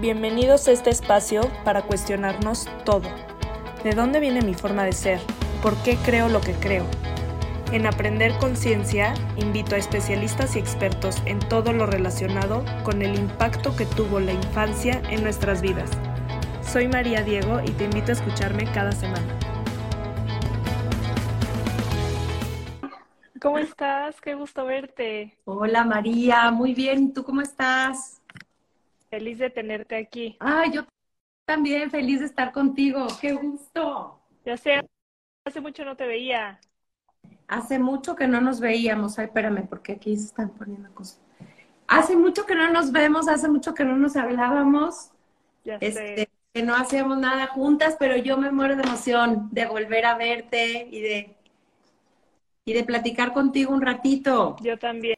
Bienvenidos a este espacio para cuestionarnos todo. ¿De dónde viene mi forma de ser? ¿Por qué creo lo que creo? En Aprender Conciencia invito a especialistas y expertos en todo lo relacionado con el impacto que tuvo la infancia en nuestras vidas. Soy María Diego y te invito a escucharme cada semana. ¿Cómo estás? Qué gusto verte. Hola María, muy bien. ¿Tú cómo estás? Feliz de tenerte aquí. Ah, yo también feliz de estar contigo. Qué gusto. Ya sé, hace mucho no te veía. Hace mucho que no nos veíamos. Ay, espérame, porque aquí se están poniendo cosas. Hace mucho que no nos vemos, hace mucho que no nos hablábamos. Ya este, sé. que no hacíamos nada juntas, pero yo me muero de emoción de volver a verte y de y de platicar contigo un ratito. Yo también.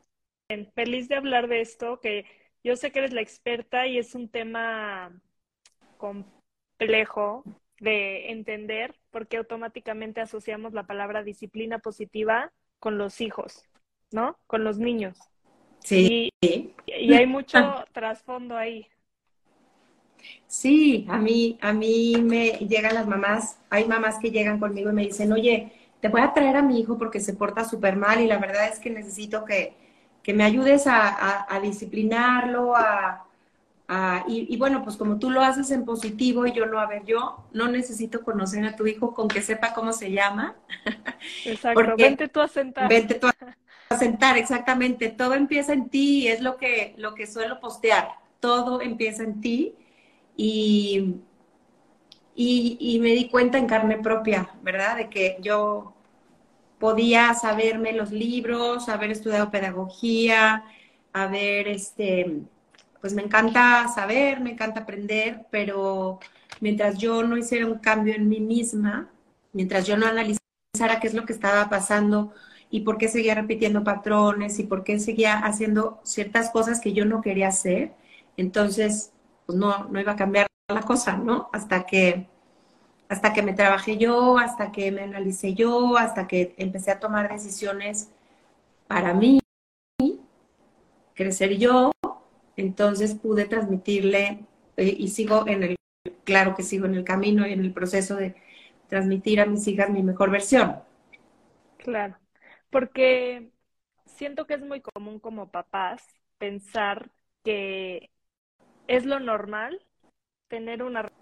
Feliz de hablar de esto, que yo sé que eres la experta y es un tema complejo de entender porque automáticamente asociamos la palabra disciplina positiva con los hijos, ¿no? Con los niños. Sí. Y, y hay mucho trasfondo ahí. Sí, a mí, a mí me llegan las mamás, hay mamás que llegan conmigo y me dicen, oye, te voy a traer a mi hijo porque se porta súper mal y la verdad es que necesito que, que me ayudes a, a, a disciplinarlo, a, y, y, bueno, pues como tú lo haces en positivo y yo no, a ver, yo no necesito conocer a tu hijo con que sepa cómo se llama. Exacto, porque, vente tú a sentar. Vente tú a sentar, exactamente. Todo empieza en ti, es lo que, lo que suelo postear. Todo empieza en ti y, y, y me di cuenta en carne propia, ¿verdad? De que yo podía saberme los libros, haber estudiado pedagogía, haber, este, pues me encanta saber, me encanta aprender, pero mientras yo no hiciera un cambio en mí misma, mientras yo no analizara qué es lo que estaba pasando y por qué seguía repitiendo patrones y por qué seguía haciendo ciertas cosas que yo no quería hacer, entonces pues no, no iba a cambiar la cosa, ¿no? Hasta que hasta que me trabajé yo, hasta que me analicé yo, hasta que empecé a tomar decisiones para mí, crecer yo, entonces pude transmitirle eh, y sigo en el, claro que sigo en el camino y en el proceso de transmitir a mis hijas mi mejor versión. Claro, porque siento que es muy común como papás pensar que es lo normal tener una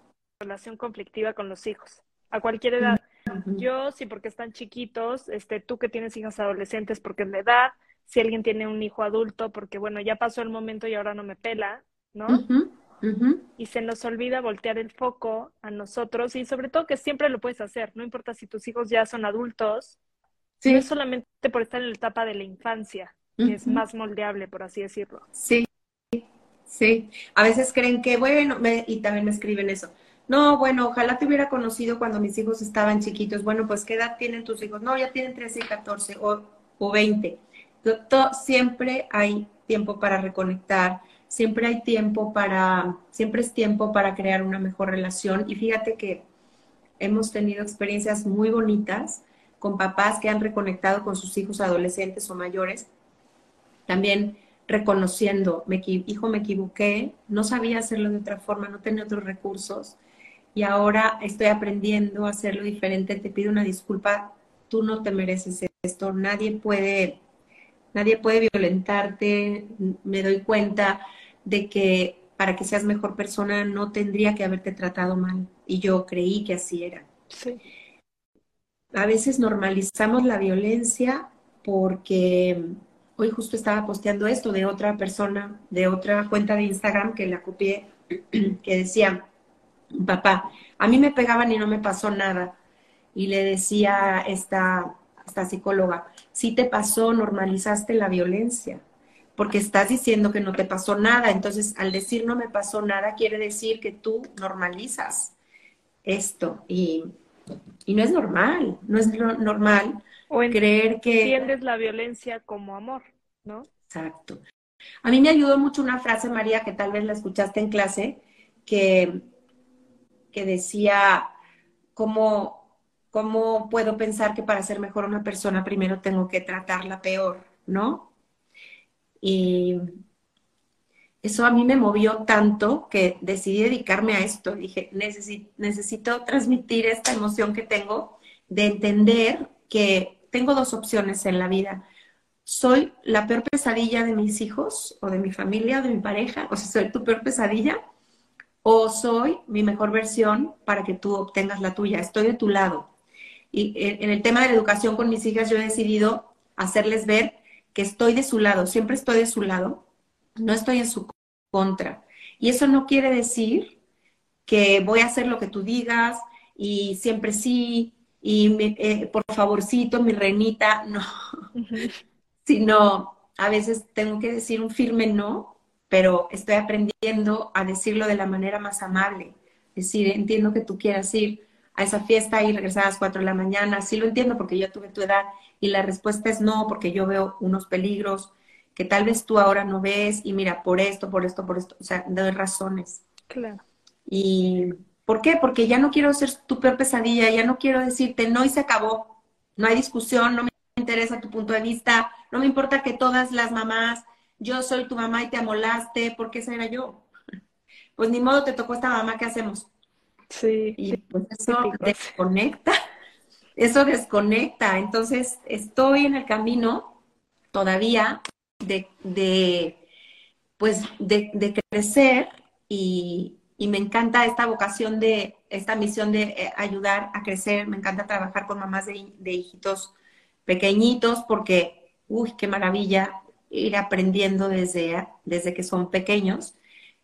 relación conflictiva con los hijos, a cualquier edad. Yo sí, porque están chiquitos, este, tú que tienes hijas adolescentes porque es la edad, si alguien tiene un hijo adulto porque, bueno, ya pasó el momento y ahora no me pela, ¿no? Uh -huh. Y se nos olvida voltear el foco a nosotros y sobre todo que siempre lo puedes hacer, no importa si tus hijos ya son adultos, sí. no es solamente por estar en la etapa de la infancia, que es más moldeable, por así decirlo. Sí, sí. A veces creen que, bueno, me, y también me escriben eso, no, bueno, ojalá te hubiera conocido cuando mis hijos estaban chiquitos. Bueno, pues ¿qué edad tienen tus hijos? No, ya tienen 13 y 14 o, o 20. Siempre hay tiempo para reconectar, siempre hay tiempo para, siempre es tiempo para crear una mejor relación. Y fíjate que hemos tenido experiencias muy bonitas con papás que han reconectado con sus hijos adolescentes o mayores. También reconociendo, me, hijo, me equivoqué, no sabía hacerlo de otra forma, no tenía otros recursos y ahora estoy aprendiendo a hacerlo diferente, te pido una disculpa, tú no te mereces esto, nadie puede, nadie puede violentarte, me doy cuenta de que para que seas mejor persona no tendría que haberte tratado mal y yo creí que así era. Sí. A veces normalizamos la violencia porque hoy justo estaba posteando esto de otra persona, de otra cuenta de Instagram que la copié, que decía, papá, a mí me pegaban y no me pasó nada. Y le decía esta, esta psicóloga, si te pasó, normalizaste la violencia, porque estás diciendo que no te pasó nada. Entonces, al decir no me pasó nada, quiere decir que tú normalizas esto. Y, y no es normal, no es normal o en, creer que... Entiendes la violencia como amor, ¿no? Exacto. A mí me ayudó mucho una frase, María, que tal vez la escuchaste en clase, que que decía, ¿cómo, ¿cómo puedo pensar que para ser mejor una persona primero tengo que tratarla peor, ¿no? Y, eso a mí me movió tanto que decidí dedicarme a esto. Dije, necesito, necesito transmitir esta emoción que tengo de entender que tengo dos opciones en la vida. Soy la peor pesadilla de mis hijos o de mi familia o de mi pareja, o sea, soy tu peor pesadilla, o soy mi mejor versión para que tú obtengas la tuya. Estoy de tu lado. Y en el tema de la educación con mis hijas, yo he decidido hacerles ver que estoy de su lado, siempre estoy de su lado, no estoy en su contra. Y eso no quiere decir que voy a hacer lo que tú digas y siempre sí, y eh, por favorcito, mi reinita, no, sino a veces tengo que decir un firme no, pero estoy aprendiendo a decirlo de la manera más amable. Es decir, entiendo que tú quieras ir a esa fiesta y regresar a las 4 de la mañana, sí lo entiendo porque yo tuve tu edad y la respuesta es no, porque yo veo unos peligros que tal vez tú ahora no ves y mira, por esto, por esto, por esto, o sea, doy razones. Claro. ¿Y por qué? Porque ya no quiero ser tu peor pesadilla, ya no quiero decirte no y se acabó, no hay discusión, no me interesa tu punto de vista, no me importa que todas las mamás, yo soy tu mamá y te amolaste, porque esa era yo. Pues ni modo, te tocó esta mamá, ¿qué hacemos? Sí. Y pues eso desconecta, eso desconecta. Entonces, estoy en el camino todavía de, pues, de, crecer y, me encanta esta vocación de, esta misión de eh, ayudar a crecer. Me encanta trabajar con mamás de, de hijitos pequeñitos porque, uy, qué maravilla ir aprendiendo desde, desde que son pequeños.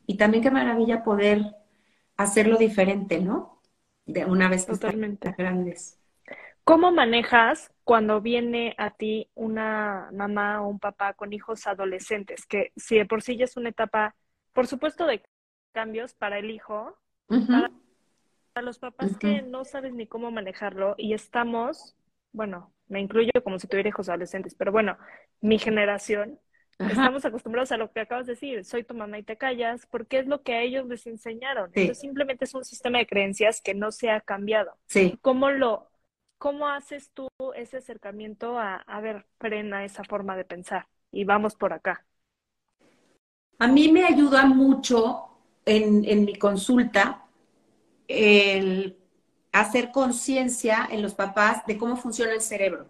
Y también qué maravilla poder hacerlo diferente, ¿no? De una vez que Totalmente. están grandes. ¿Cómo manejas cuando viene a ti una mamá o un papá con hijos adolescentes? Que si de por sí ya es una etapa, por supuesto, de cambios para el hijo, para, los papás que no sabes ni cómo manejarlo y estamos, bueno, me incluyo como si tuviera hijos adolescentes, pero bueno, mi generación, estamos acostumbrados a lo que acabas de decir, soy tu mamá y te callas, porque es lo que a ellos les enseñaron. Entonces simplemente es un sistema de creencias que no se ha cambiado. Sí. ¿Cómo lo, ¿Cómo haces tú ese acercamiento a, a ver, frena esa forma de pensar y vamos por acá? A mí me ayuda mucho en, en mi consulta el hacer conciencia en los papás de cómo funciona el cerebro.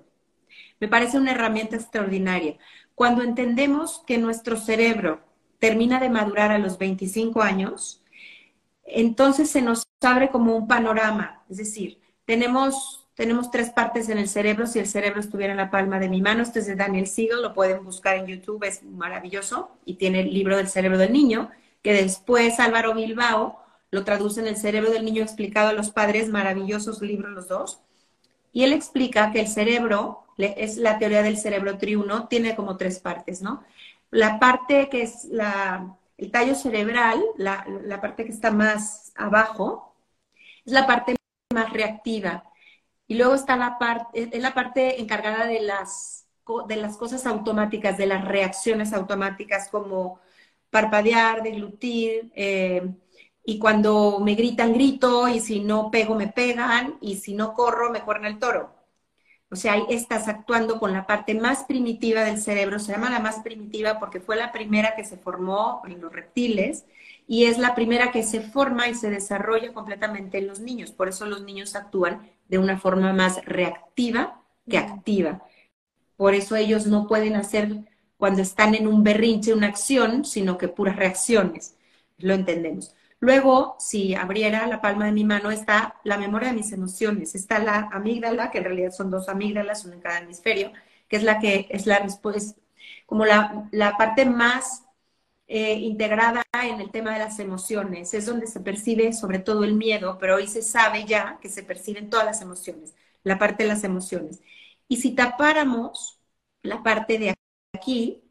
Me parece una herramienta extraordinaria. Cuando entendemos que nuestro cerebro termina de madurar a los 25 años, entonces se nos abre como un panorama. Es decir, tenemos tenemos tres partes en el cerebro. Si el cerebro estuviera en la palma de mi mano, este es de Daniel Siegel, lo pueden buscar en YouTube, es maravilloso. Y tiene el libro del cerebro del niño, que después Álvaro Bilbao lo traduce en el cerebro del niño explicado a los padres, maravillosos libros los dos. Y él explica que el cerebro, es la teoría del cerebro triuno, tiene como tres partes, ¿no? La parte que es la, el tallo cerebral, la, la parte que está más abajo, es la parte más reactiva y luego está la parte, es la parte encargada de las, de las cosas automáticas, de las reacciones automáticas como parpadear, deglutir, eh, y cuando me gritan, grito, y si no pego, me pegan, y si no corro, me corren el toro. O sea, ahí estás actuando con la parte más primitiva del cerebro, se llama la más primitiva porque fue la primera que se formó en los reptiles y es la primera que se forma y se desarrolla completamente en los niños. Por eso los niños actúan de una forma más reactiva que activa. Por eso ellos no pueden hacer cuando están en un berrinche una acción, sino que puras reacciones. Lo entendemos. Luego, si abriera la palma de mi mano, está la memoria de mis emociones. Está la amígdala, que en realidad son dos amígdalas, una en cada hemisferio, que es la que es la respuesta, como la, la parte más eh, integrada en el tema de las emociones. Es donde se percibe sobre todo el miedo, pero hoy se sabe ya que se perciben todas las emociones, la parte de las emociones. Y si tapáramos la parte de aquí,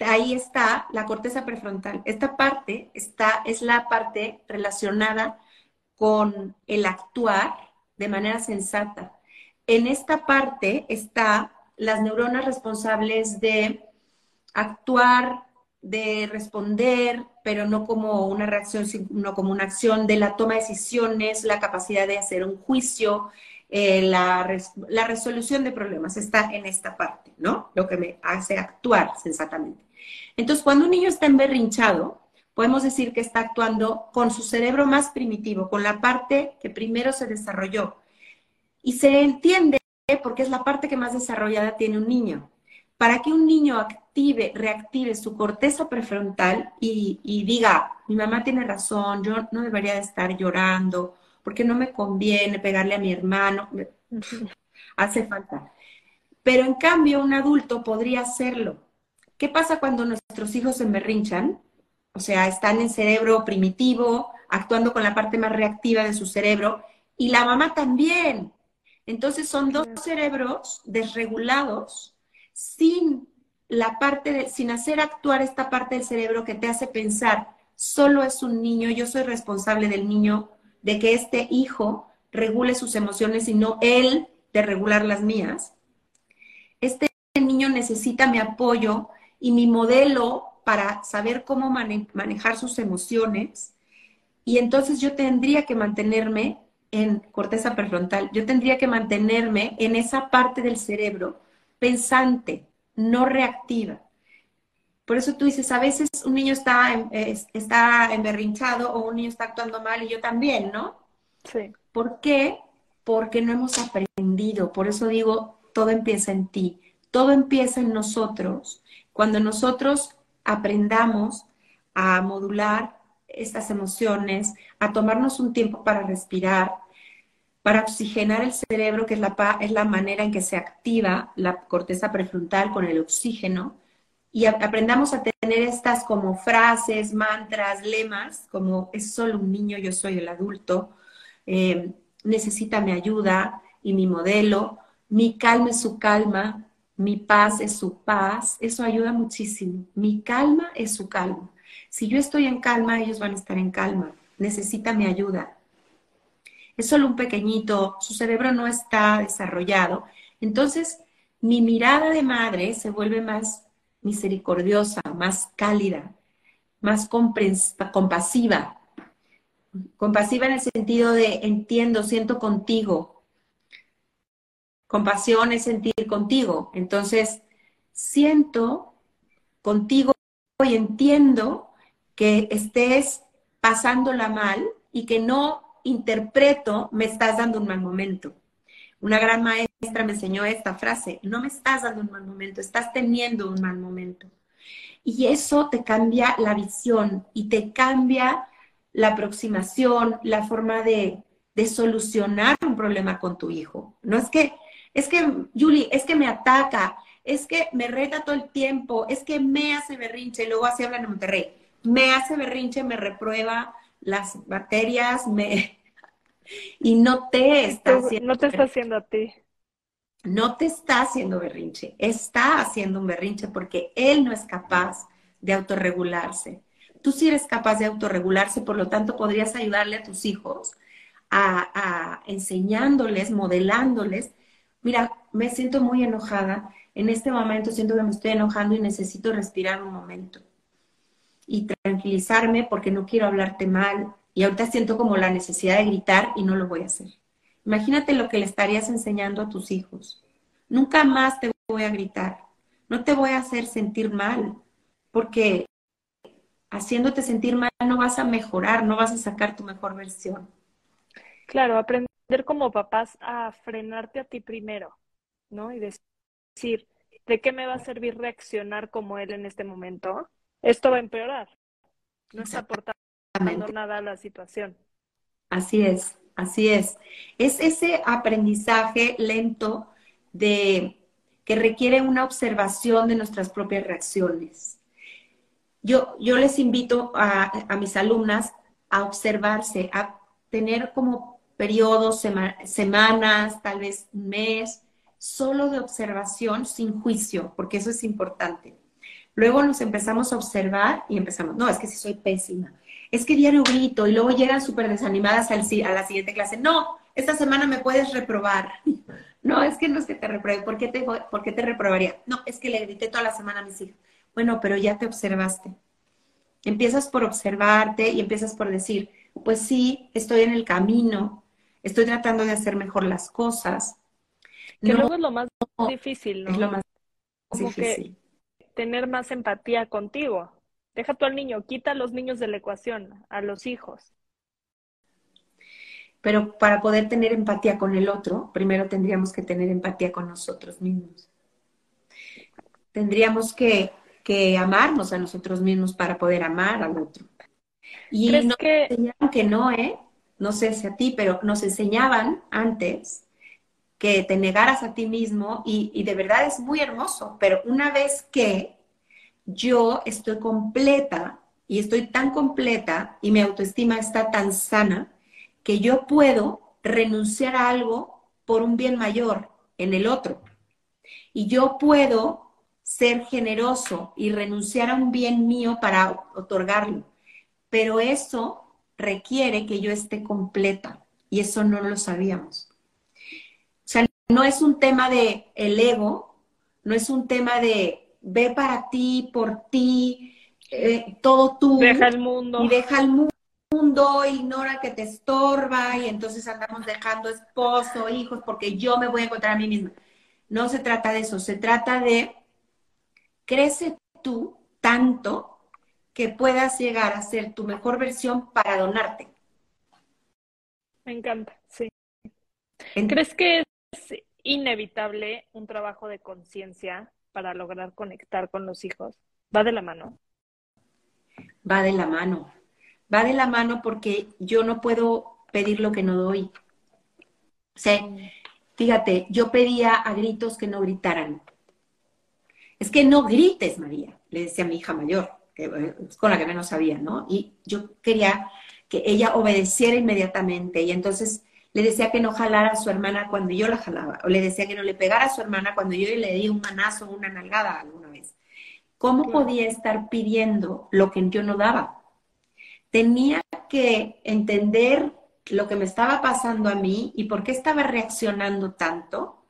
ahí está la corteza prefrontal. Esta parte está, es la parte relacionada con el actuar de manera sensata. En esta parte está las neuronas responsables de actuar de responder, pero no como una reacción, sino como una acción de la toma de decisiones, la capacidad de hacer un juicio, eh, la, resolución de problemas está en esta parte, ¿no? Lo que me hace actuar sensatamente. Entonces, cuando un niño está emberrinchado, podemos decir que está actuando con su cerebro más primitivo, con la parte que primero se desarrolló. Y se entiende porque es la parte que más desarrollada tiene un niño. Para que un niño active, reactive su corteza prefrontal y, y diga, mi mamá tiene razón, yo no debería de estar llorando, porque no me conviene pegarle a mi hermano, hace falta. Pero en cambio, un adulto podría hacerlo. ¿Qué pasa cuando nuestros hijos se emberrinchan? O sea, están en cerebro primitivo, actuando con la parte más reactiva de su cerebro, y la mamá también. Entonces son dos cerebros desregulados sin la parte de, sin hacer actuar esta parte del cerebro que te hace pensar, solo es un niño, yo soy responsable del niño, de que este hijo regule sus emociones y no él de regular las mías. Este niño necesita mi apoyo y mi modelo para saber cómo manejar sus emociones. Y entonces yo tendría que mantenerme en corteza prefrontal, yo tendría que mantenerme en esa parte del cerebro pensante, no reactiva. Por eso tú dices, a veces un niño está, está emberrinchado o un niño está actuando mal y yo también, ¿no? Sí. ¿Por qué? Porque no hemos aprendido. Por eso digo, todo empieza en ti, todo empieza en nosotros. Cuando nosotros aprendamos a modular estas emociones, a tomarnos un tiempo para respirar, para oxigenar el cerebro, que es la, es la manera en que se activa la corteza prefrontal con el oxígeno, y aprendamos a tener estas como frases, mantras, lemas, como es solo un niño, yo soy el adulto, eh, necesita mi ayuda y mi modelo, mi calma es su calma, mi paz es su paz, eso ayuda muchísimo. Mi calma es su calma. Si yo estoy en calma, ellos van a estar en calma. Necesita mi ayuda. Es solo un pequeñito, su cerebro no está desarrollado. Entonces, mi mirada de madre se vuelve más misericordiosa, más cálida, más compasiva. Compasiva en el sentido de entiendo, siento contigo, Compasión es sentir contigo. Entonces, siento contigo y entiendo que estés pasándola mal y que no interpreto me estás dando un mal momento. Una gran maestra me enseñó esta frase, no me estás dando un mal momento, estás teniendo un mal momento. Y eso te cambia la visión y te cambia la aproximación, la forma de, de solucionar un problema con tu hijo. No es que es que, Julie, es que me ataca, es que me reta todo el tiempo, es que me hace berrinche, luego así hablan en Monterrey, me hace berrinche, me reprueba las materias, me... y no te está haciendo... No te está haciendo a ti. No te está haciendo berrinche, está haciendo un berrinche porque él no es capaz de autorregularse. Tú sí eres capaz de autorregularse, por lo tanto podrías ayudarle a tus hijos a, a enseñándoles, modelándoles mira, me siento muy enojada, en este momento siento que me estoy enojando y necesito respirar un momento y tranquilizarme porque no quiero hablarte mal y ahorita siento como la necesidad de gritar y no lo voy a hacer. Imagínate lo que le estarías enseñando a tus hijos. Nunca más te voy a gritar, no te voy a hacer sentir mal, porque haciéndote sentir mal no vas a mejorar, no vas a sacar tu mejor versión. Claro, aprende como papás a frenarte a ti primero, ¿no? Y decir, ¿de qué me va a servir reaccionar como él en este momento? Esto va a empeorar. No está aportando nada a la situación. Así es, así es. Es ese aprendizaje lento de que requiere una observación de nuestras propias reacciones. Yo, yo les invito a, a mis alumnas a observarse, a tener como periodos, semanas, tal vez un mes, solo de observación sin juicio, porque eso es importante. Luego nos empezamos a observar y empezamos, no, es que si soy pésima, es que diario grito y luego llegan súper desanimadas al, a la siguiente clase, no, esta semana me puedes reprobar. No, es que no es que te repruebe, ¿por qué te, ¿por qué te reprobaría? No, es que le grité toda la semana a mis hijos. Bueno, pero ya te observaste. Empiezas por observarte y empiezas por decir, pues sí, estoy en el camino, estoy tratando de hacer mejor las cosas. Que luego es lo más difícil, ¿no? Es lo más difícil. tener más empatía contigo. Deja tú al niño, quita a los niños de la ecuación, a los hijos. Pero para poder tener empatía con el otro, primero tendríamos que tener empatía con nosotros mismos. Tendríamos que, que amarnos a nosotros mismos para poder amar al otro. Y nos que... enseñaron que no, ¿eh? No sé si a ti, pero nos enseñaban antes que te negaras a ti mismo y, y de verdad es muy hermoso, pero una vez que yo estoy completa y estoy tan completa y mi autoestima está tan sana que yo puedo renunciar a algo por un bien mayor en el otro. Y yo puedo ser generoso y renunciar a un bien mío para otorgarlo. Pero eso requiere que yo esté completa y eso no lo sabíamos. O sea, no es un tema de el ego, no es un tema de ve para ti, por ti, eh, todo tú. Deja el mundo. Y deja el mundo, ignora que te estorba y entonces andamos dejando esposo, hijos, porque yo me voy a encontrar a mí misma. No se trata de eso, se trata de crece tú tanto que puedas llegar a ser tu mejor versión para donarte. Me encanta, sí. ¿Crees que es inevitable un trabajo de conciencia para lograr conectar con los hijos? ¿Va de la mano? Va de la mano. Va de la mano porque yo no puedo pedir lo que no doy. O sea, fíjate, yo pedía a gritos que no gritaran. Es que no grites, María, le decía a mi hija mayor, que con la que menos sabía, ¿no? Y yo quería que ella obedeciera inmediatamente. Y entonces le decía que no jalara a su hermana cuando yo la jalaba, o le decía que no le pegara a su hermana cuando yo le di un manazo o una nalgada alguna vez. ¿Cómo podía estar pidiendo lo que yo no daba? Tenía que entender lo que me estaba pasando a mí y por qué estaba reaccionando tanto.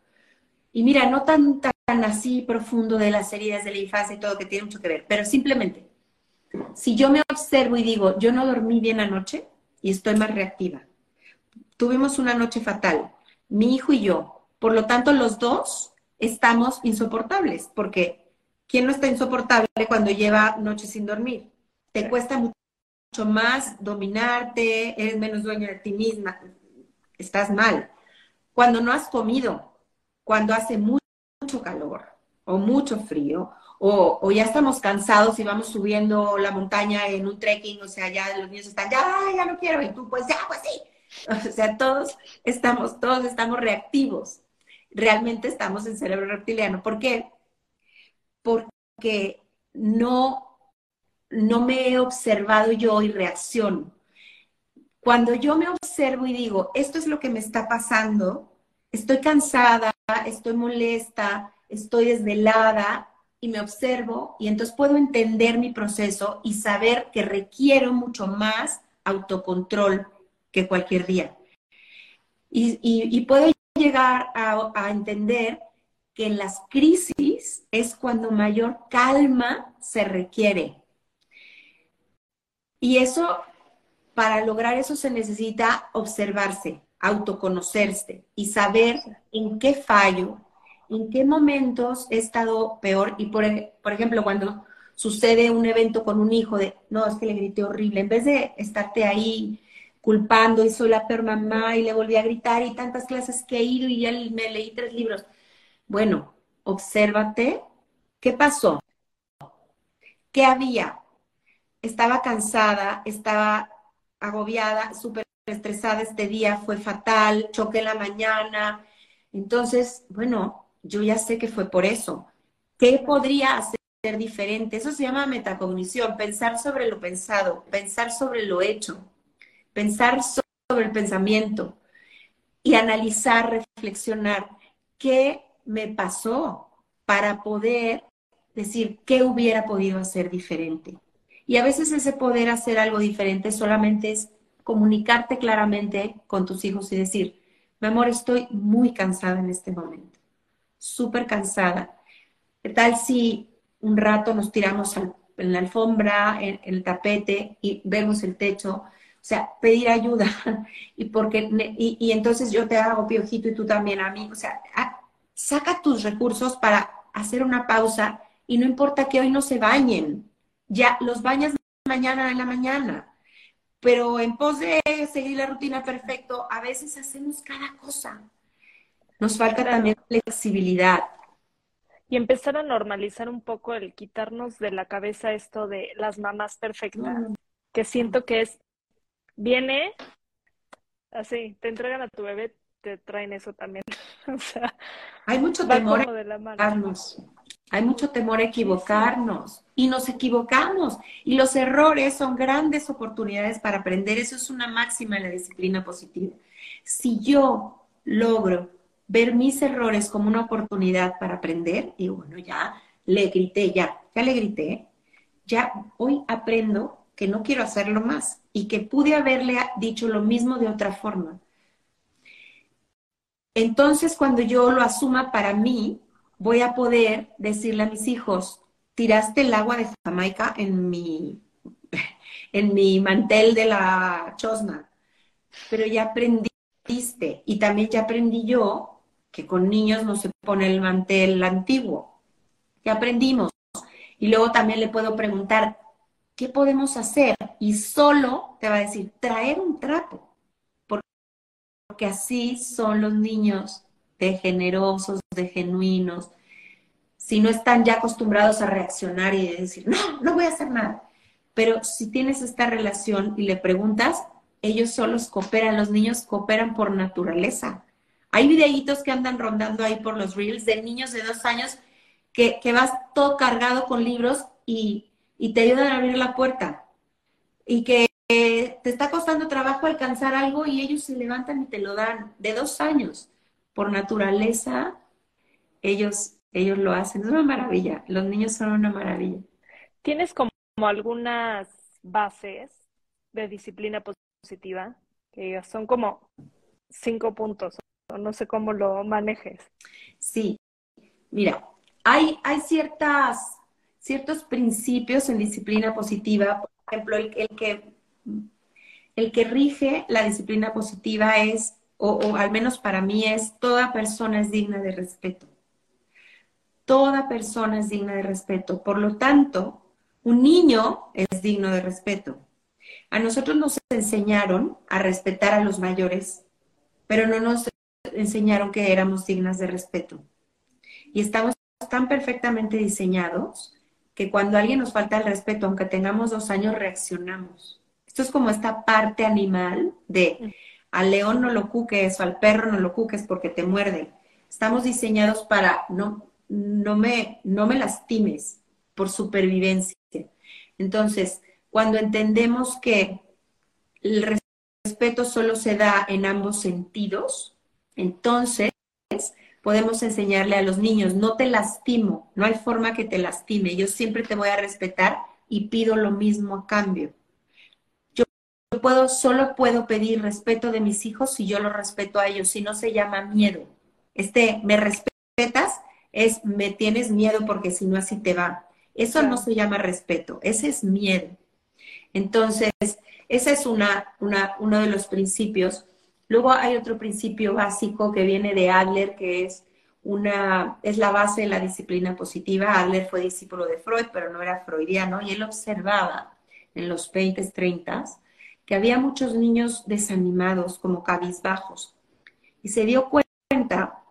Y mira, no tan, tan así profundo de las heridas de la infancia y todo que tiene mucho que ver, pero simplemente, si yo me observo y digo, yo no dormí bien anoche y estoy más reactiva, tuvimos una noche fatal, mi hijo y yo. Por lo tanto, los dos estamos insoportables, porque ¿quién no está insoportable cuando lleva noches sin dormir? Te cuesta mucho más dominarte, eres menos dueño de ti misma, estás mal. Cuando no has comido, cuando hace mucho, calor o mucho frío, o, o, ya estamos cansados y vamos subiendo la montaña en un trekking, o sea, ya los niños están, ya, ya no quiero, y tú, pues ya, pues sí, O sea, todos estamos, todos estamos reactivos. Realmente estamos en cerebro reptiliano. ¿Por qué? Porque no, no me he observado yo y reacciono. Cuando yo me observo y digo, esto es lo que me está pasando, estoy cansada, estoy molesta, estoy desvelada, y me observo y entonces puedo entender mi proceso y saber que requiero mucho más autocontrol que cualquier día. Y, y, puedo llegar a, a entender que en las crisis es cuando mayor calma se requiere. Y eso, para lograr eso se necesita observarse, autoconocerse y saber en qué fallo, en qué momentos he estado peor. Y por, por ejemplo, cuando sucede un evento con un hijo de, no, es que le grité horrible, en vez de estarte ahí culpando y soy la peor mamá y le volví a gritar y tantas clases que he ido y ya me leí tres libros. Bueno, obsérvate, ¿qué pasó? ¿Qué había? Estaba cansada, estaba agobiada, súper estresada este día, fue fatal, choque en la mañana. Entonces, bueno, yo ya sé que fue por eso. ¿Qué podría hacer diferente? Eso se llama metacognición, pensar sobre lo pensado, pensar sobre lo hecho pensar sobre el pensamiento y analizar, reflexionar qué me pasó para poder decir qué hubiera podido hacer diferente. Y a veces ese poder hacer algo diferente solamente es comunicarte claramente con tus hijos y decir, mi amor, estoy muy cansada en este momento, súper cansada. ¿Qué tal si un rato nos tiramos en la alfombra, en el tapete y vemos el techo? O sea, pedir ayuda. y, porque, y, entonces yo te hago piojito y tú también a mí. O sea, saca tus recursos para hacer una pausa y no importa que hoy no se bañen, ya los bañas mañana en la mañana. Pero en pos de seguir la rutina perfecto, a veces hacemos cada cosa. Nos falta también flexibilidad. Y empezar a normalizar un poco el quitarnos de la cabeza esto de las mamás perfectas, mm. que siento que es, viene así, te entregan a tu bebé, te traen eso también. o sea, hay mucho temor a equivocarnos. Hay mucho temor a equivocarnos y nos equivocamos. Y los errores son grandes oportunidades para aprender. Eso es una máxima en la disciplina positiva. Si yo logro ver mis errores como una oportunidad para aprender, y bueno, ya le grité, ya, ya le grité, ya hoy aprendo que no quiero hacerlo más y que pude haberle dicho lo mismo de otra forma. Entonces, cuando yo lo asuma para mí, voy a poder decirle a mis hijos, tiraste el agua de Jamaica en mi, en mi mantel de la chosna, pero ya aprendiste y también ya aprendí yo que con niños no se pone el mantel antiguo. Ya aprendimos. Y luego también le puedo preguntar, ¿qué podemos hacer? Y solo te va a decir, traer un trapo. Porque así son los niños de generosos, de genuinos, si no están ya acostumbrados a reaccionar y decir, no, no voy a hacer nada. Pero si tienes esta relación y le preguntas, ellos solos cooperan, los niños cooperan por naturaleza. Hay videitos que andan rondando ahí por los reels de niños de dos años que, vas todo cargado con libros y, y te ayudan a abrir la puerta. Y que te está costando trabajo alcanzar algo y ellos se levantan y te lo dan de dos años. Por naturaleza, ellos, ellos lo hacen. Es una maravilla. Los niños son una maravilla. ¿Tienes como algunas bases de disciplina positiva? Que son como cinco puntos no sé cómo lo manejes. Sí, mira, hay, hay ciertas, ciertos principios en disciplina positiva, por ejemplo, el, que, el que rige la disciplina positiva es, o, o al menos para mí es, toda persona es digna de respeto. Toda persona es digna de respeto. Por lo tanto, un niño es digno de respeto. A nosotros nos enseñaron a respetar a los mayores, pero no nos enseñaron que éramos dignas de respeto. Y estamos tan perfectamente diseñados que cuando alguien nos falta el respeto, aunque tengamos dos años, reaccionamos. Esto es como esta parte animal de al león no lo cuques o al perro no lo cuques porque te muerde. Estamos diseñados para no, no, me, no me lastimes por supervivencia. Entonces, cuando entendemos que el respeto solo se da en ambos sentidos, entonces, podemos enseñarle a los niños, no te lastimo, no hay forma que te lastime, yo siempre te voy a respetar y pido lo mismo a cambio. Yo puedo, solo puedo pedir respeto de mis hijos si yo lo respeto a ellos, si no se llama miedo. Este, me respetas, es me tienes miedo porque si no así te va. Eso no se llama respeto, ese es miedo. Entonces, ese es una, una, uno de los principios Luego hay otro principio básico que viene de Adler, que es una, es la base de la disciplina positiva. Adler fue discípulo de Freud, pero no era freudiano, y él observaba en los 20, 30 que había muchos niños desanimados, como cabizbajos, y se dio cuenta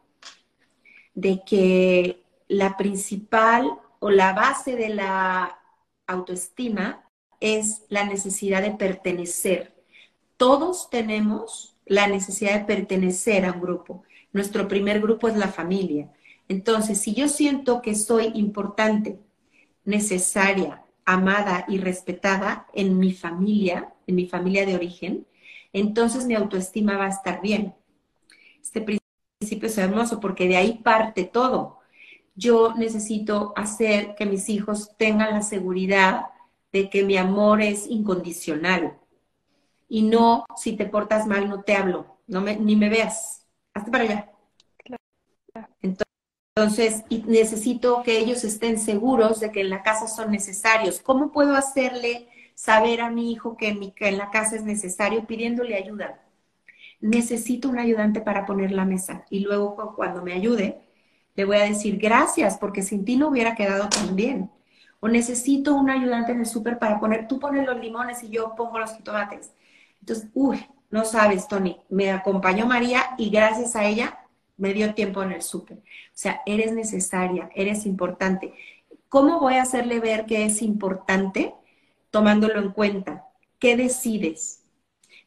de que la principal o la base de la autoestima es la necesidad de pertenecer. Todos tenemos la necesidad de pertenecer a un grupo. Nuestro primer grupo es la familia. Entonces, si yo siento que soy importante, necesaria, amada y respetada en mi familia, en mi familia de origen, entonces mi autoestima va a estar bien. Este principio es hermoso porque de ahí parte todo. Yo necesito hacer que mis hijos tengan la seguridad de que mi amor es incondicional, y no, si te portas mal, no te hablo, no me, ni me veas, hazte para allá. Entonces, necesito que ellos estén seguros de que en la casa son necesarios. ¿Cómo puedo hacerle saber a mi hijo que en, la casa es necesario pidiéndole ayuda? Necesito un ayudante para poner la mesa y luego cuando me ayude, le voy a decir gracias porque sin ti no hubiera quedado tan bien. O necesito un ayudante en el súper para poner, tú pones los limones y yo pongo los tomates. Entonces, uy, no sabes, Tony, me acompañó María y gracias a ella me dio tiempo en el súper. O sea, eres necesaria, eres importante. ¿Cómo voy a hacerle ver que es importante tomándolo en cuenta? ¿Qué decides?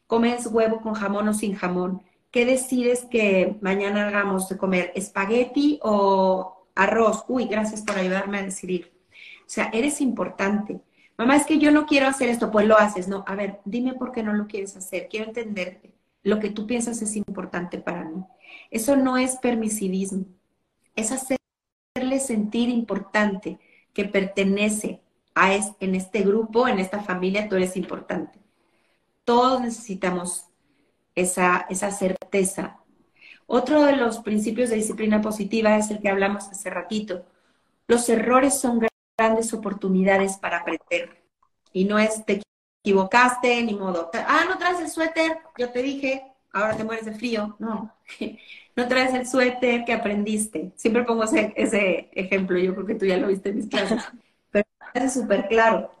¿Comes huevo con jamón o sin jamón? ¿Qué decides que mañana hagamos de comer? ¿Espagueti o arroz? Uy, gracias por ayudarme a decidir. O sea, eres importante. Mamá, es que yo no quiero hacer esto, pues lo haces. No, a ver, dime por qué no lo quieres hacer. Quiero entenderte. Lo que tú piensas es importante para mí. Eso no es permisivismo. Es hacerle sentir importante que pertenece a en este grupo, en esta familia, tú eres importante. Todos necesitamos esa, esa certeza. Otro de los principios de disciplina positiva es el que hablamos hace ratito. Los errores son grandes oportunidades para aprender. Y no es te equivocaste, ni modo. Ah, no traes el suéter, yo te dije, ahora te mueres de frío. No, no traes el suéter que aprendiste. Siempre pongo ese, ese ejemplo, yo creo que tú ya lo viste en mis clases. Pero es súper claro.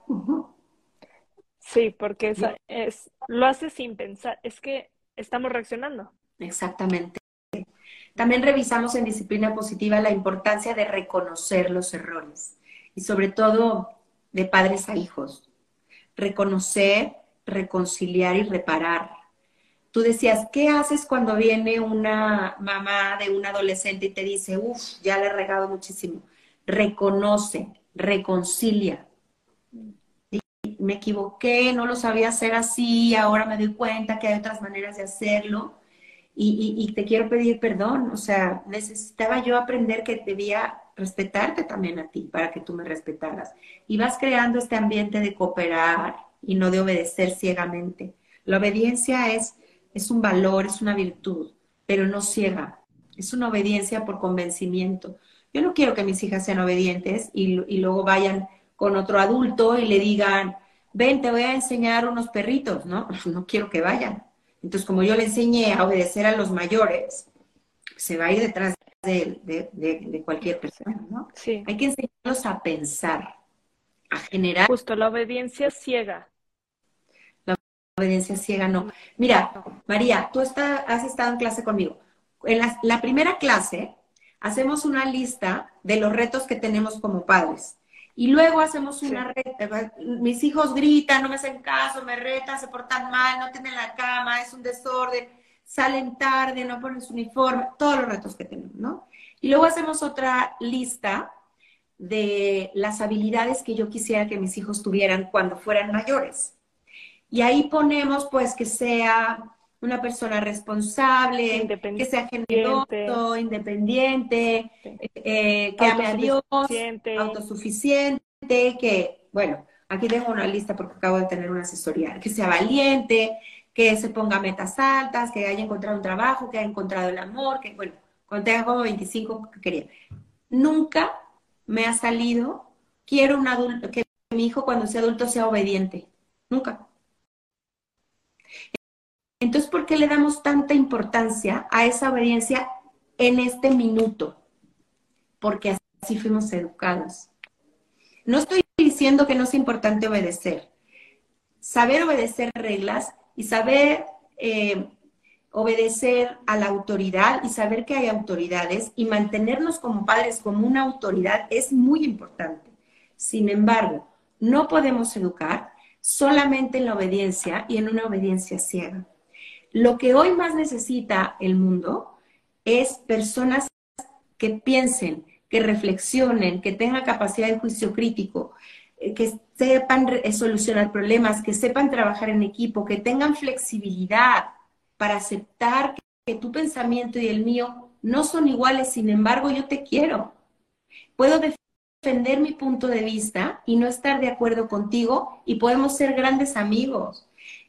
Sí, porque es, lo hace sin pensar. Es que estamos reaccionando. Exactamente. También revisamos en disciplina positiva la importancia de reconocer los errores y sobre todo de padres a hijos. Reconocer, reconciliar y reparar. Tú decías, ¿qué haces cuando viene una mamá de un adolescente y te dice, uff, ya le he regado muchísimo? Reconoce, reconcilia, me equivoqué, no lo sabía hacer así, ahora me doy cuenta que hay otras maneras de hacerlo y, te quiero pedir perdón. O sea, necesitaba yo aprender que debía respetarte también a ti para que tú me respetaras. Y vas creando este ambiente de cooperar y no de obedecer ciegamente. La obediencia es, es un valor, es una virtud, pero no ciega. Es una obediencia por convencimiento. Yo no quiero que mis hijas sean obedientes y, y luego vayan con otro adulto y le digan, ven, te voy a enseñar unos perritos, ¿no? No quiero que vayan. Entonces, como yo le enseñé a obedecer a los mayores, se va a ir detrás de, cualquier persona, ¿no? Sí. Hay que enseñarlos a pensar, a generar. Justo, la obediencia ciega. La obediencia ciega no. Mira, María, tú has estado en clase conmigo. En la primera clase hacemos una lista de los retos que tenemos como padres. Y luego hacemos una reta. Mis hijos gritan, no me hacen caso, me retan, se portan mal, no tienen la cama, es un desorden, salen tarde, no ponen su uniforme, todos los retos que tenemos, ¿no? Y luego hacemos otra lista de las habilidades que yo quisiera que mis hijos tuvieran cuando fueran mayores. Y ahí ponemos, pues, que sea una persona responsable, que sea generoso, independiente, eh, que ame a Dios, autosuficiente, que, bueno, aquí tengo una lista porque acabo de tener una asesoría, que sea valiente, que se ponga metas altas, que haya encontrado un trabajo, que haya encontrado el amor, que, bueno, cuando tenga como 25, que quería. Nunca me ha salido, quiero un adulto, que mi hijo cuando sea adulto sea obediente. Nunca. Entonces, ¿por qué le damos tanta importancia a esa obediencia en este minuto? Porque así fuimos educados. No estoy diciendo que no es importante obedecer. Saber obedecer reglas y saber eh, obedecer a la autoridad y saber que hay autoridades y mantenernos como padres como una autoridad es muy importante. Sin embargo, no podemos educar solamente en la obediencia y en una obediencia ciega. Lo que hoy más necesita el mundo es personas que piensen, que reflexionen, que tengan capacidad de juicio crítico, eh, que sepan solucionar problemas, que sepan trabajar en equipo, que tengan flexibilidad para aceptar que tu pensamiento y el mío no son iguales, sin embargo yo te quiero. Puedo defender mi punto de vista y no estar de acuerdo contigo y podemos ser grandes amigos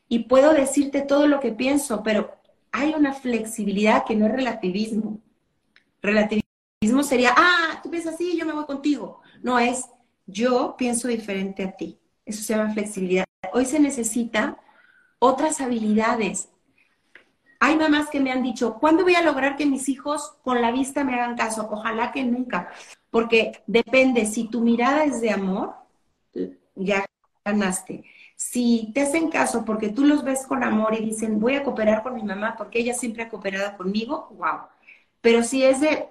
y puedo decirte todo lo que pienso, pero hay una flexibilidad que no es relativismo. Relativismo sería, ah, tú piensas así, yo me voy contigo. No es, yo pienso diferente a ti. Eso se llama flexibilidad. Hoy se necesita otras habilidades. Hay mamás que me han dicho, ¿cuándo voy a lograr que mis hijos con la vista me hagan caso? Ojalá que nunca, porque depende, si tu mirada es de amor, ya ganaste. Si te hacen caso porque tú los ves con amor y dicen, voy a cooperar con mi mamá porque ella siempre ha cooperado conmigo, wow. Pero si es de,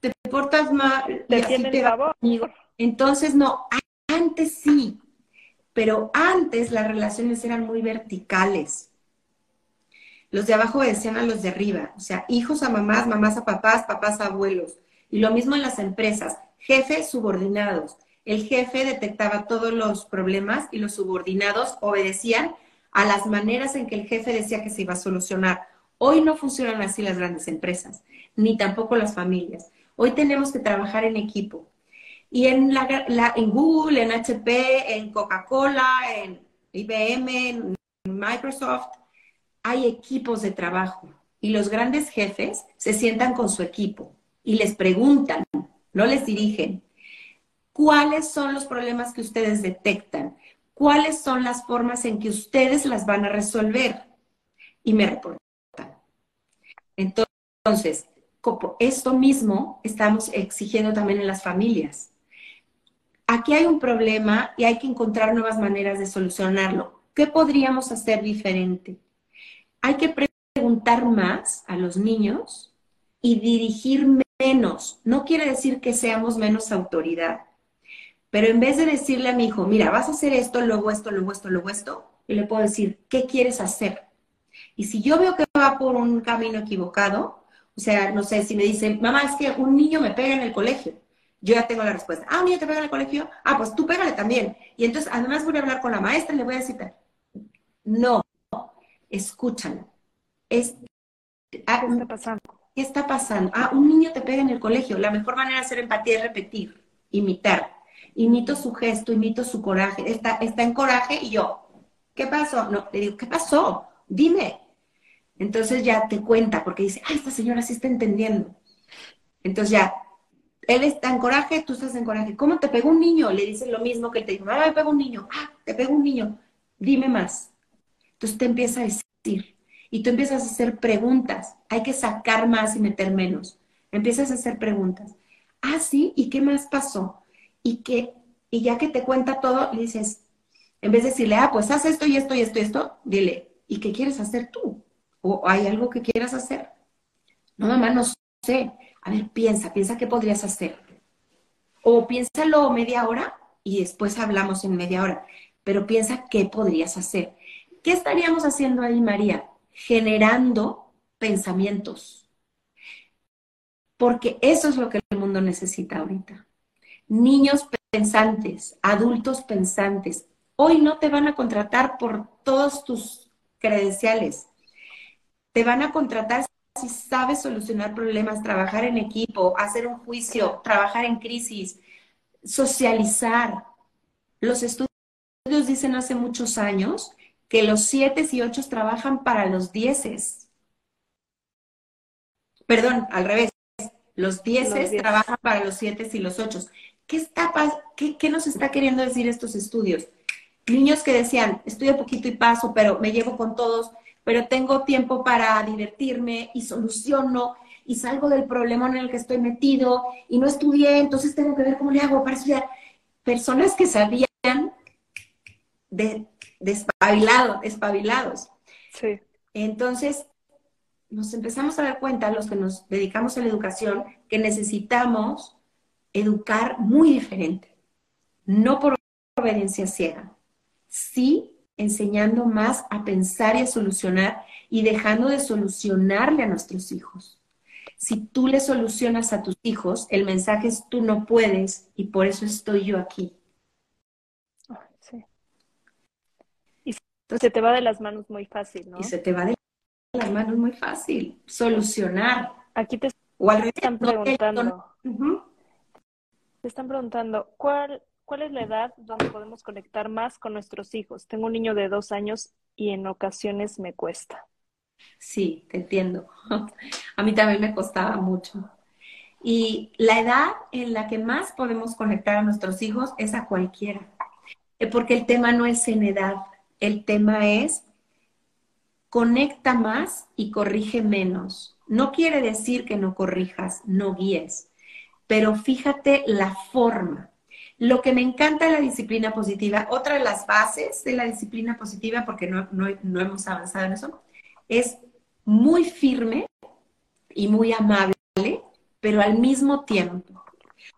te portas mal, te tienen favor. Entonces no, antes sí, pero antes las relaciones eran muy verticales. Los de abajo decían a los de arriba, o sea, hijos a mamás, mamás a papás, papás a abuelos. Y lo mismo en las empresas, jefes subordinados. El jefe detectaba todos los problemas y los subordinados obedecían a las maneras en que el jefe decía que se iba a solucionar. Hoy no funcionan así las grandes empresas, ni tampoco las familias. Hoy tenemos que trabajar en equipo. Y en, la, en Google, en HP, en Coca-Cola, en IBM, en Microsoft, hay equipos de trabajo. Y los grandes jefes se sientan con su equipo y les preguntan, no les dirigen, cuáles son los problemas que ustedes detectan, cuáles son las formas en que ustedes las van a resolver. Y me reportan. Entonces, esto mismo estamos exigiendo también en las familias aquí hay un problema y hay que encontrar nuevas maneras de solucionarlo. ¿Qué podríamos hacer diferente? Hay que preguntar más a los niños y dirigir menos. No quiere decir que seamos menos autoridad, pero en vez de decirle a mi hijo, mira, vas a hacer esto, luego esto, luego esto, luego esto, yo le puedo decir, ¿qué quieres hacer? Y si yo veo que va por un camino equivocado, o sea, no sé, si me dicen, mamá, es que un niño me pega en el colegio, yo ya tengo la respuesta. Ah, niño te pega en el colegio. Ah, pues tú pégale también. Y entonces, además voy a hablar con la maestra y le voy a decir, no, escúchalo. Es, ah, ¿Qué está pasando? ¿Qué está pasando? Ah, un niño te pega en el colegio. La mejor manera de hacer empatía es repetir, imitar. Imito su gesto, imito su coraje. Está, está en coraje y yo, ¿qué pasó? No, le digo, ¿qué pasó? Dime. Entonces ya te cuenta, porque dice, ah, esta señora sí está entendiendo. Entonces ya él está en coraje, tú estás en coraje. ¿Cómo te pegó un niño? Le dices lo mismo que él te dijo, ah, me pegó un niño, ah, te pegó un niño, dime más. Entonces te empieza a decir y tú empiezas a hacer preguntas. Hay que sacar más y meter menos. Empiezas a hacer preguntas. Ah, sí, ¿y qué más pasó? Y que, y ya que te cuenta todo, le dices, en vez de decirle, ah, pues haz esto y esto y esto y esto, dile, ¿y qué quieres hacer tú? ¿O hay algo que quieras hacer? No, mamá, no sé a ver, piensa, piensa qué podrías hacer. O piénsalo media hora y después hablamos en media hora, pero piensa qué podrías hacer. ¿Qué estaríamos haciendo ahí, María? Generando pensamientos. Porque eso es lo que el mundo necesita ahorita. Niños pensantes, adultos pensantes. Hoy no te van a contratar por todos tus credenciales. Te van a contratar si sabes solucionar problemas, trabajar en equipo, hacer un juicio, trabajar en crisis, socializar. Los estudios dicen hace muchos años que los siete y ocho trabajan para los dieces. Perdón, al revés. Los dieces trabajan para los siete y los ocho. ¿Qué, está, qué, ¿Qué nos está queriendo decir estos estudios? Niños que decían, estudio poquito y paso, pero me llevo con todos, pero tengo tiempo para divertirme y soluciono y salgo del problema en el que estoy metido y no estudié, entonces tengo que ver cómo le hago para estudiar. Personas que sabían de, espabilados. Sí. Entonces, nos empezamos a dar cuenta, los que nos dedicamos a la educación, que necesitamos educar muy diferente, no por obediencia ciega, sí enseñando más a pensar y a solucionar y dejando de solucionarle a nuestros hijos. Si tú le solucionas a tus hijos, el mensaje es tú no puedes y por eso estoy yo aquí. Sí. Y se te va de las manos muy fácil, ¿no? Y se te va de las manos muy fácil. Solucionar. Aquí te están preguntando. Te están preguntando, ¿cuál ¿Cuál es la edad donde podemos conectar más con nuestros hijos? Tengo un niño de dos años y en ocasiones me cuesta. Sí, te entiendo. A mí también me costaba mucho. Y la edad en la que más podemos conectar a nuestros hijos es a cualquiera. Eh, porque el tema no es en edad, el tema es conecta más y corrige menos. No quiere decir que no corrijas, no guíes, pero fíjate la forma. Lo que me encanta de la disciplina positiva, otra de las bases de la disciplina positiva, porque no, no hemos avanzado en eso, es muy firme y muy amable, pero al mismo tiempo.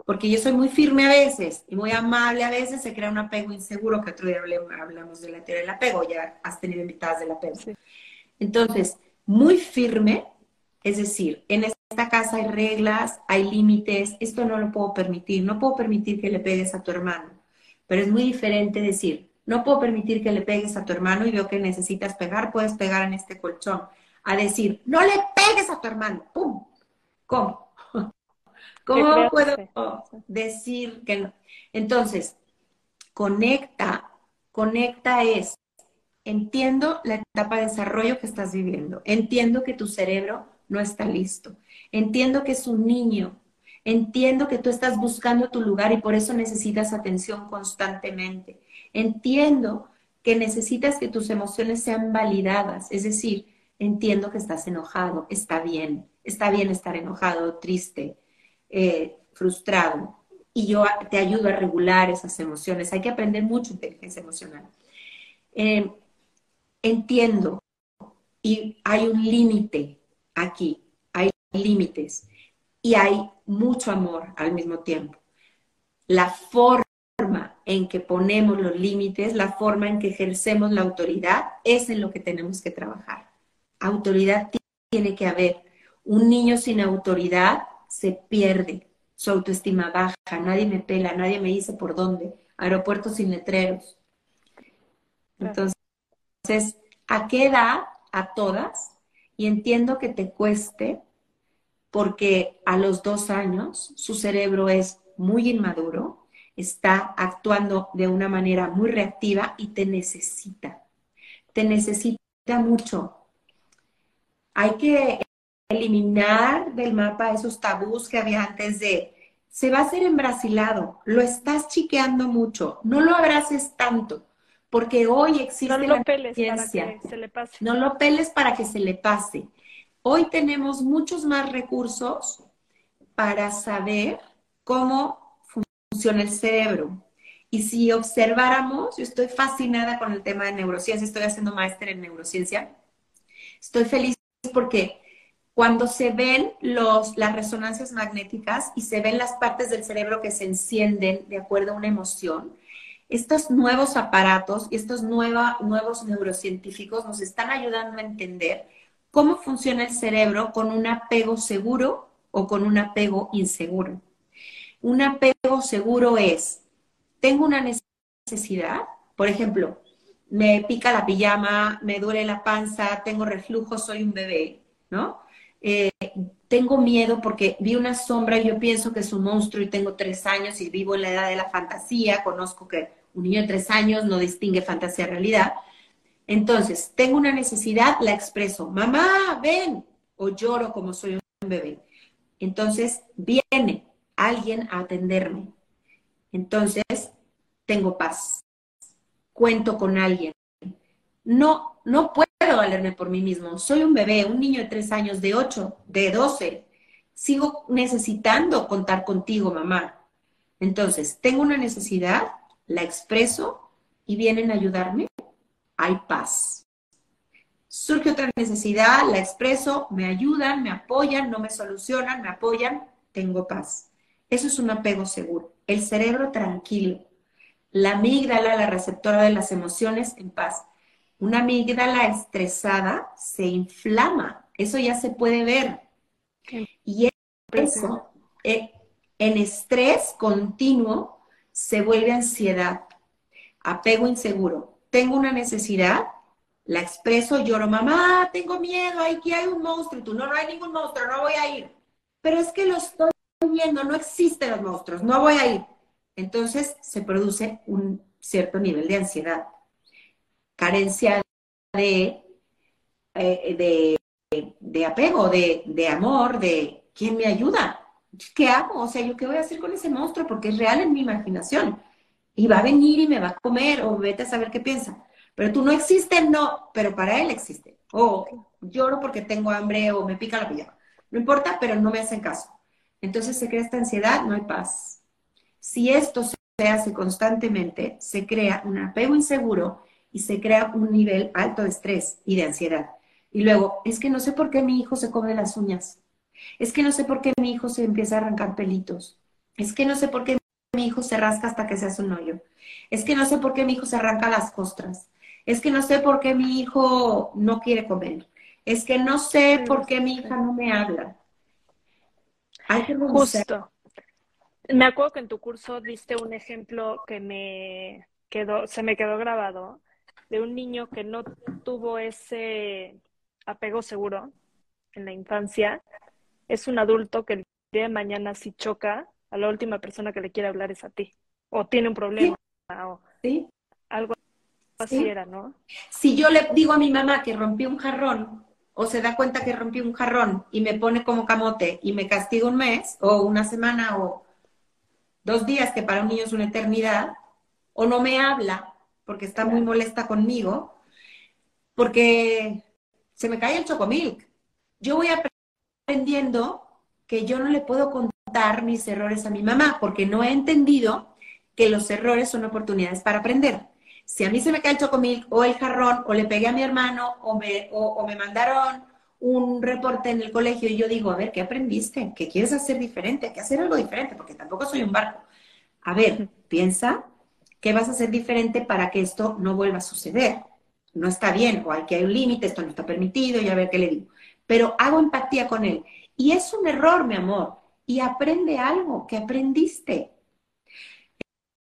Porque yo soy muy firme a veces y muy amable a veces, se crea un apego inseguro, que otro día hablamos de la teoría del apego, ya has tenido invitadas del apego. Entonces, muy firme, es decir, en esta casa hay reglas, hay límites, esto no lo puedo permitir, no puedo permitir que le pegues a tu hermano, pero es muy diferente decir, no puedo permitir que le pegues a tu hermano y veo que necesitas pegar, puedes pegar en este colchón, a decir, no le pegues a tu hermano, ¡pum! ¿Cómo? ¿Cómo puedo decir que no? Entonces, conecta, conecta es, entiendo la etapa de desarrollo que estás viviendo, entiendo que tu cerebro no está listo, entiendo que es un niño, entiendo que tú estás buscando tu lugar y por eso necesitas atención constantemente, entiendo que necesitas que tus emociones sean validadas, es decir, entiendo que estás enojado, está bien, está bien estar enojado, triste, eh, frustrado. Y yo te ayudo a regular esas emociones. Hay que aprender mucho inteligencia emocional. Eh, entiendo y hay un límite aquí, hay límites y hay mucho amor al mismo tiempo. La forma en que ponemos los límites, la forma en que ejercemos la autoridad, es en lo que tenemos que trabajar. Autoridad tiene que haber. Un niño sin autoridad se pierde, su autoestima baja, nadie me pela, nadie me dice por dónde, aeropuertos sin letreros. Entonces, ¿a qué edad? A todas. Y entiendo que te cueste porque a los dos años su cerebro es muy inmaduro, está actuando de una manera muy reactiva y te necesita. Te necesita mucho. Hay que eliminar del mapa esos tabús que había antes de se va a hacer embrasilado, lo estás chiqueando mucho, no lo abraces tanto, porque hoy existe no lo peles para que se le pase. No lo peles para que se le pase. Hoy tenemos muchos más recursos para saber cómo funciona el cerebro. Y si observáramos, yo estoy fascinada con el tema de neurociencia, estoy haciendo máster en neurociencia. Estoy feliz porque cuando se ven los, las resonancias magnéticas y se ven las partes del cerebro que se encienden de acuerdo a una emoción, estos nuevos aparatos y estos nuevos neurocientíficos nos están ayudando a entender cómo funciona el cerebro con un apego seguro o con un apego inseguro. Un apego seguro es, tengo una necesidad, por ejemplo, me pica la pijama, me duele la panza, tengo reflujo, soy un bebé, ¿no? Eh, tengo miedo porque vi una sombra y yo pienso que es un monstruo y tengo tres años y vivo en la edad de la fantasía, conozco que un niño de tres años no distingue fantasía realidad. Entonces, tengo una necesidad, la expreso, mamá, ven, o lloro como soy un bebé. Entonces, viene alguien a atenderme. Entonces, tengo paz. Cuento con alguien. No, no puedo valerme por mí mismo. Soy un bebé, un niño de tres años, de ocho, de doce. Sigo necesitando contar contigo, mamá. Entonces, tengo una necesidad, la expreso y vienen a ayudarme. Hay paz. Surge otra necesidad, la expreso, me ayudan, me apoyan, no me solucionan, me apoyan, tengo paz. Eso es un apego seguro. El cerebro tranquilo. La amígdala, la receptora de las emociones, en paz. Una amígdala estresada se inflama, eso ya se puede ver. Y eso, eh, en estrés continuo, se vuelve ansiedad, apego inseguro. Tengo una necesidad, la expreso, lloro, mamá, tengo miedo, aquí hay un monstruo, tú, no, no hay ningún monstruo, no voy a ir. Pero es que lo estoy viendo, no existen los monstruos, no voy a ir. Entonces se produce un cierto nivel de ansiedad carencia de, eh, de, apego, de, amor, de quién me ayuda. ¿Qué hago? O sea, ¿yo qué voy a hacer con ese monstruo? Porque es real en mi imaginación. Y va a venir y me va a comer o vete a saber qué piensa. Pero tú no existes, no, pero para él existe. O lloro porque tengo hambre o me pica la pijama. No importa, pero no me hacen caso. Entonces se crea esta ansiedad, no hay paz. Si esto se hace constantemente, se crea un apego inseguro y se crea un nivel alto de estrés y de ansiedad. Y luego, es que no sé por qué mi hijo se come las uñas. Es que no sé por qué mi hijo se empieza a arrancar pelitos. Es que no sé por qué mi hijo se rasca hasta que se hace un hoyo. Es que no sé por qué mi hijo se arranca las costras. Es que no sé por qué mi hijo no quiere comer. Es que no sé por qué mi hija no me habla. Hay que Justo. Me acuerdo que en tu curso diste un ejemplo que me quedó, se me quedó grabado, de un niño que no tuvo ese apego seguro en la infancia. Es un adulto que el día de mañana si choca, a la última persona que le quiere hablar es a ti. O tiene un problema. O Algo así era, ¿no? Si yo le digo a mi mamá que rompí un jarrón, o se da cuenta que rompí un jarrón y me pone como camote y me castiga un mes, o una semana, o dos días, que para un niño es una eternidad, o no me habla porque está muy molesta conmigo, porque se me cae el chocomilk. Yo voy aprendiendo que yo no le puedo contar mis errores a mi mamá porque no he entendido que los errores son oportunidades para aprender. Si a mí se me cae el chocomilk o el jarrón o le pegué a mi hermano o me, o me mandaron un reporte en el colegio y yo digo, a ver, ¿qué aprendiste? ¿Qué quieres hacer diferente? Que hacer algo diferente porque tampoco soy un barco. A ver, piensa ¿Qué vas a hacer diferente para que esto no vuelva a suceder? No está bien, o hay que hay un límite, esto no está permitido, y a ver qué le digo. Pero hago empatía con él. Y es un error, mi amor. Y aprende algo que aprendiste.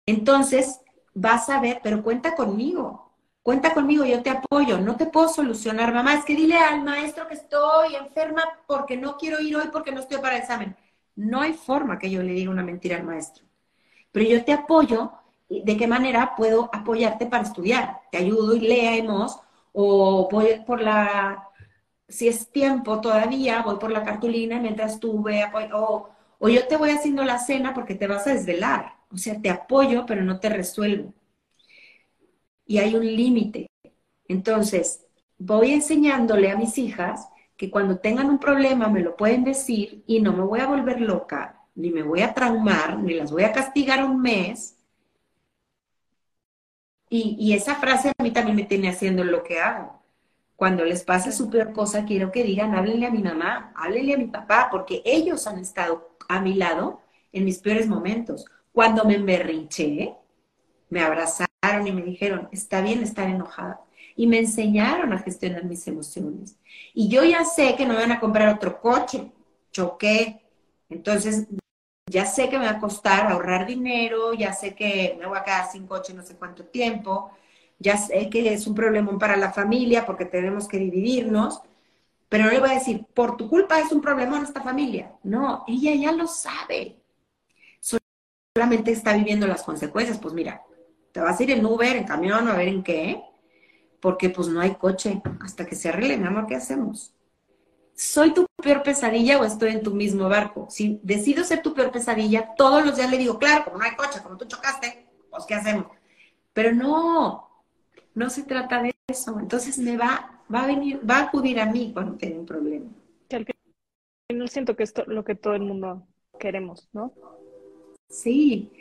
Entonces, vas a ver, pero cuenta conmigo. Cuenta conmigo, yo te apoyo. No te puedo solucionar, mamá. Es que dile al maestro que estoy enferma porque no quiero ir hoy porque no estoy para el examen. No hay forma que yo le diga una mentira al maestro. Pero yo te apoyo de qué manera puedo apoyarte para estudiar. Te ayudo y leemos, o voy por la, si es tiempo todavía, voy por la cartulina mientras tú ve, o, o yo te voy haciendo la cena porque te vas a desvelar. O sea, te apoyo, pero no te resuelvo. Y hay un límite. Entonces, voy enseñándole a mis hijas que cuando tengan un problema me lo pueden decir y no me voy a volver loca, ni me voy a traumar, ni las voy a castigar un mes, y, esa frase a mí también me tiene haciendo lo que hago. Cuando les pase su peor cosa, quiero que digan, háblenle a mi mamá, háblenle a mi papá, porque ellos han estado a mi lado en mis peores momentos. Cuando me emberrinché, me abrazaron y me dijeron, está bien estar enojada. Y me enseñaron a gestionar mis emociones. Y yo ya sé que no me van a comprar otro coche, choqué. Entonces ya sé que me va a costar ahorrar dinero, ya sé que me voy a quedar sin coche no sé cuánto tiempo, ya sé que es un problema para la familia porque tenemos que dividirnos, pero no le voy a decir, por tu culpa es un problema en esta familia. No, ella ya lo sabe. Solamente está viviendo las consecuencias. Pues mira, te vas a ir en Uber, en camión, a ver en qué, porque pues no hay coche. Hasta que se arregle, mi amor, ¿qué hacemos? ¿soy tu peor pesadilla o estoy en tu mismo barco? Si decido ser tu peor pesadilla, todos los días le digo, claro, como no hay coche, como tú chocaste, pues ¿qué hacemos? Pero no, no se trata de eso. Entonces me va, va a venir, va a acudir a mí cuando tenga un problema. No siento que esto lo que todo el mundo queremos, ¿no? Sí,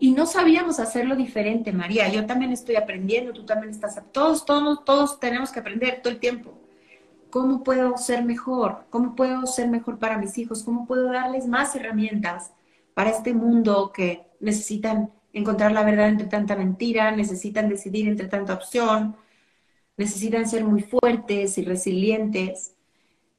y no sabíamos hacerlo diferente, María. Yo también estoy aprendiendo, tú también estás, todos, todos, todos tenemos que aprender todo el tiempo. ¿Cómo puedo ser mejor? ¿Cómo puedo ser mejor para mis hijos? ¿Cómo puedo darles más herramientas para este mundo que necesitan encontrar la verdad entre tanta mentira, necesitan decidir entre tanta opción, necesitan ser muy fuertes y resilientes?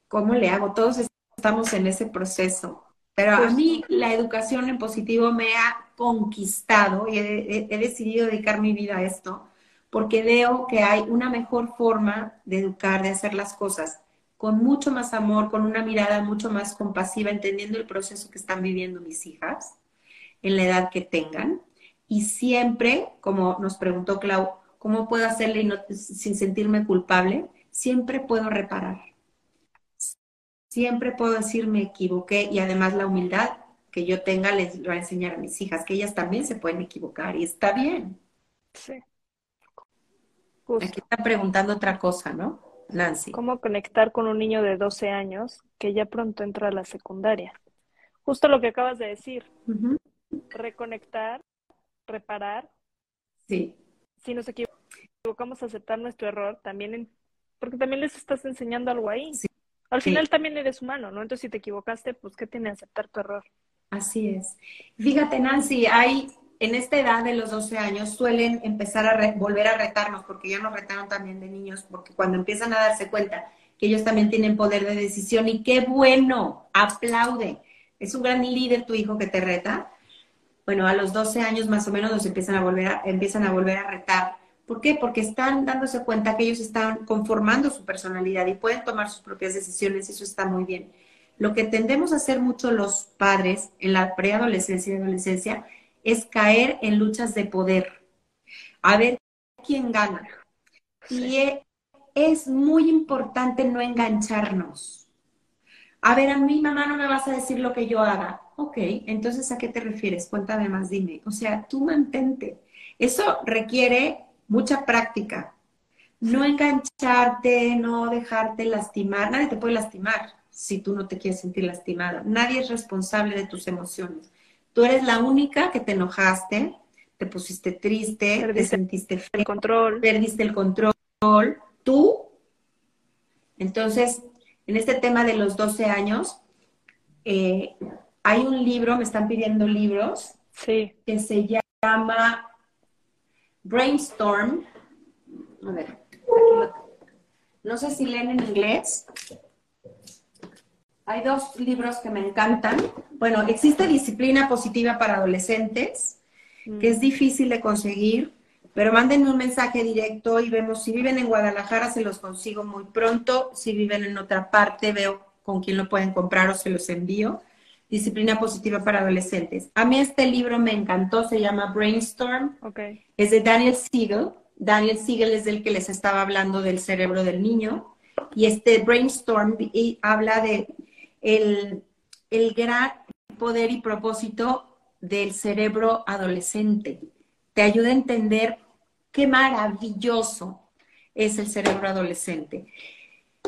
¿Cómo le hago? Todos estamos en ese proceso. Pero a mí la educación en positivo me ha conquistado y he, he decidido dedicar mi vida a esto porque veo que hay una mejor forma de educar, de hacer las cosas, con mucho más amor, con una mirada mucho más compasiva, entendiendo el proceso que están viviendo mis hijas en la edad que tengan. Y siempre, como nos preguntó Clau, ¿cómo puedo hacerle sin sentirme culpable? Siempre puedo reparar. Siempre puedo decir me equivoqué y además la humildad que yo tenga les va a enseñar a mis hijas que ellas también se pueden equivocar y está bien. Sí. Aquí está preguntando otra cosa, ¿no? Nancy. ¿Cómo conectar con un niño de 12 años que ya pronto entra a la secundaria? Justo lo que acabas de decir. Reconectar, reparar. Sí, Si nos equivocamos, aceptar nuestro error, también, en- porque también les estás enseñando algo ahí. Sí. Al Sí. final también eres humano, ¿no? Entonces, si te equivocaste, pues, ¿qué tiene aceptar tu error? así es. Fíjate, Nancy, hay en esta edad de los 12 años suelen empezar a re- volver a retarnos, porque ya nos retaron también de niños, porque cuando empiezan a darse cuenta que ellos también tienen poder de decisión y qué bueno, aplaude. Es un gran líder tu hijo que te reta. Bueno, a los 12 años más o menos nos empiezan a volver a, empiezan a volver a retar. ¿Por qué? Porque están dándose cuenta que ellos están conformando su personalidad y pueden tomar sus propias decisiones, y eso está muy bien. Lo que tendemos a hacer mucho los padres en la preadolescencia y adolescencia es caer en luchas de poder, a ver quién gana. Y e- es muy importante no engancharnos. A ver, a mi mamá no me vas a decir lo que yo haga. Ok, entonces ¿a qué te refieres? Cuéntame más, dime. O sea, tú mantente. Eso requiere mucha práctica. No engancharte, no dejarte lastimar. Nadie te puede lastimar si tú no te quieres sentir lastimado. Nadie es responsable de tus emociones. Tú eres la única que te enojaste, te pusiste triste, te sentiste feo, El control. perdiste el control. Tú. Entonces, en este tema de los 12 años, eh, hay un libro, me están pidiendo libros, Sí. que se llama Brainstorm. A ver, aquí lo- no sé si leen en inglés. Hay dos libros que me encantan. Bueno, existe Disciplina Positiva para Adolescentes, que es difícil de conseguir, pero mándenme un mensaje directo y vemos si viven en Guadalajara, se los consigo muy pronto. Si viven en otra parte, veo con quién lo pueden comprar o se los envío. Disciplina Positiva para Adolescentes. A mí este libro me encantó, se llama Brainstorm. Ok. Es de Daniel Siegel. Daniel Siegel es del que les estaba hablando del cerebro del niño. Y este brainstorm y habla de el, el gran poder y propósito del cerebro adolescente. Te ayuda a entender qué maravilloso es el cerebro adolescente.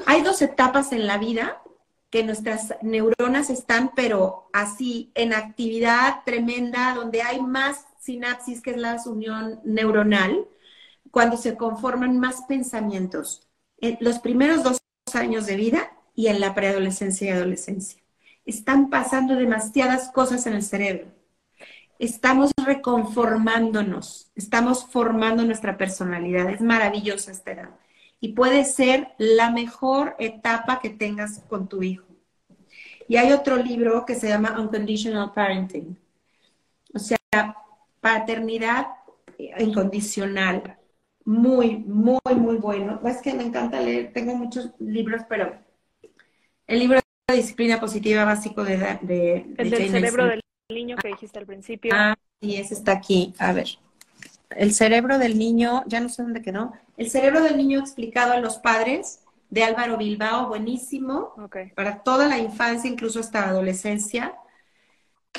Hay dos etapas en la vida que nuestras neuronas están, pero así, en actividad tremenda, donde hay más sinapsis, que es la unión neuronal, cuando se conforman más pensamientos. En los primeros dos años de vida y en la preadolescencia y adolescencia. Están pasando demasiadas cosas en el cerebro. Estamos reconformándonos, estamos formando nuestra personalidad. Es maravillosa esta edad. Y puede ser la mejor etapa que tengas con tu hijo. Y hay otro libro que se llama Unconditional Parenting. O sea, paternidad incondicional. Muy, muy, muy bueno. Es que me encanta leer, tengo muchos libros, pero el libro de disciplina positiva básico de, de, de El del Jane cerebro del niño que dijiste al principio. Ah, sí, ese está aquí. A ver. El cerebro del niño, ya no sé dónde quedó. El cerebro del niño explicado a los padres de Álvaro Bilbao, buenísimo Ok. para toda la infancia, incluso hasta la adolescencia.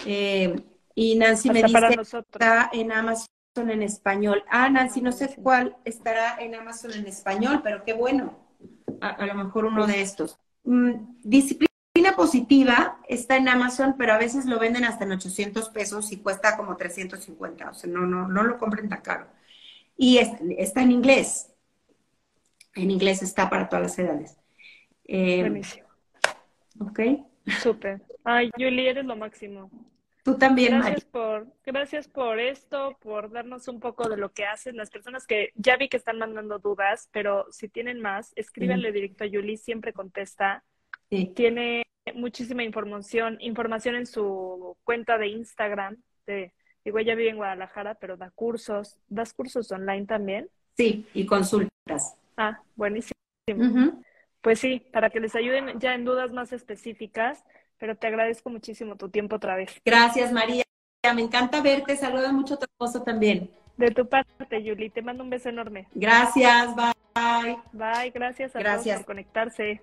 Eh, y Nancy me Hasta dice nosotros. está en Amazon en español. Ah, Nancy, no sé cuál estará en Amazon en español, pero qué bueno. A, a lo mejor uno de estos. Mm, disciplina positiva está en Amazon, pero a veces lo venden hasta en 800 pesos y cuesta como 350. O sea, no, no, no lo compren tan caro. Y es- está en inglés. En inglés está para todas las edades. Eh, Buenísimo. ok. Súper. Ay, Julie, eres lo máximo. Tú también, Mari. Gracias por, gracias por esto, por darnos un poco de lo que hacen las personas que ya vi que están mandando dudas, pero si tienen más, escríbanle directo a Julie, siempre contesta. Sí. Tiene muchísima información, información en su cuenta de Instagram. De, digo, ella vive en Guadalajara, pero da cursos. ¿Das cursos online también? Sí, y consultas. Ah, buenísimo. Pues sí, para que les ayuden ya en dudas más específicas, pero te agradezco muchísimo tu tiempo otra vez. Gracias, María. Me encanta verte. Saluda mucho a tu esposo también. De tu parte, Julie, te mando un beso enorme. Gracias, bye. Bye, gracias a Gracias. todos por conectarse.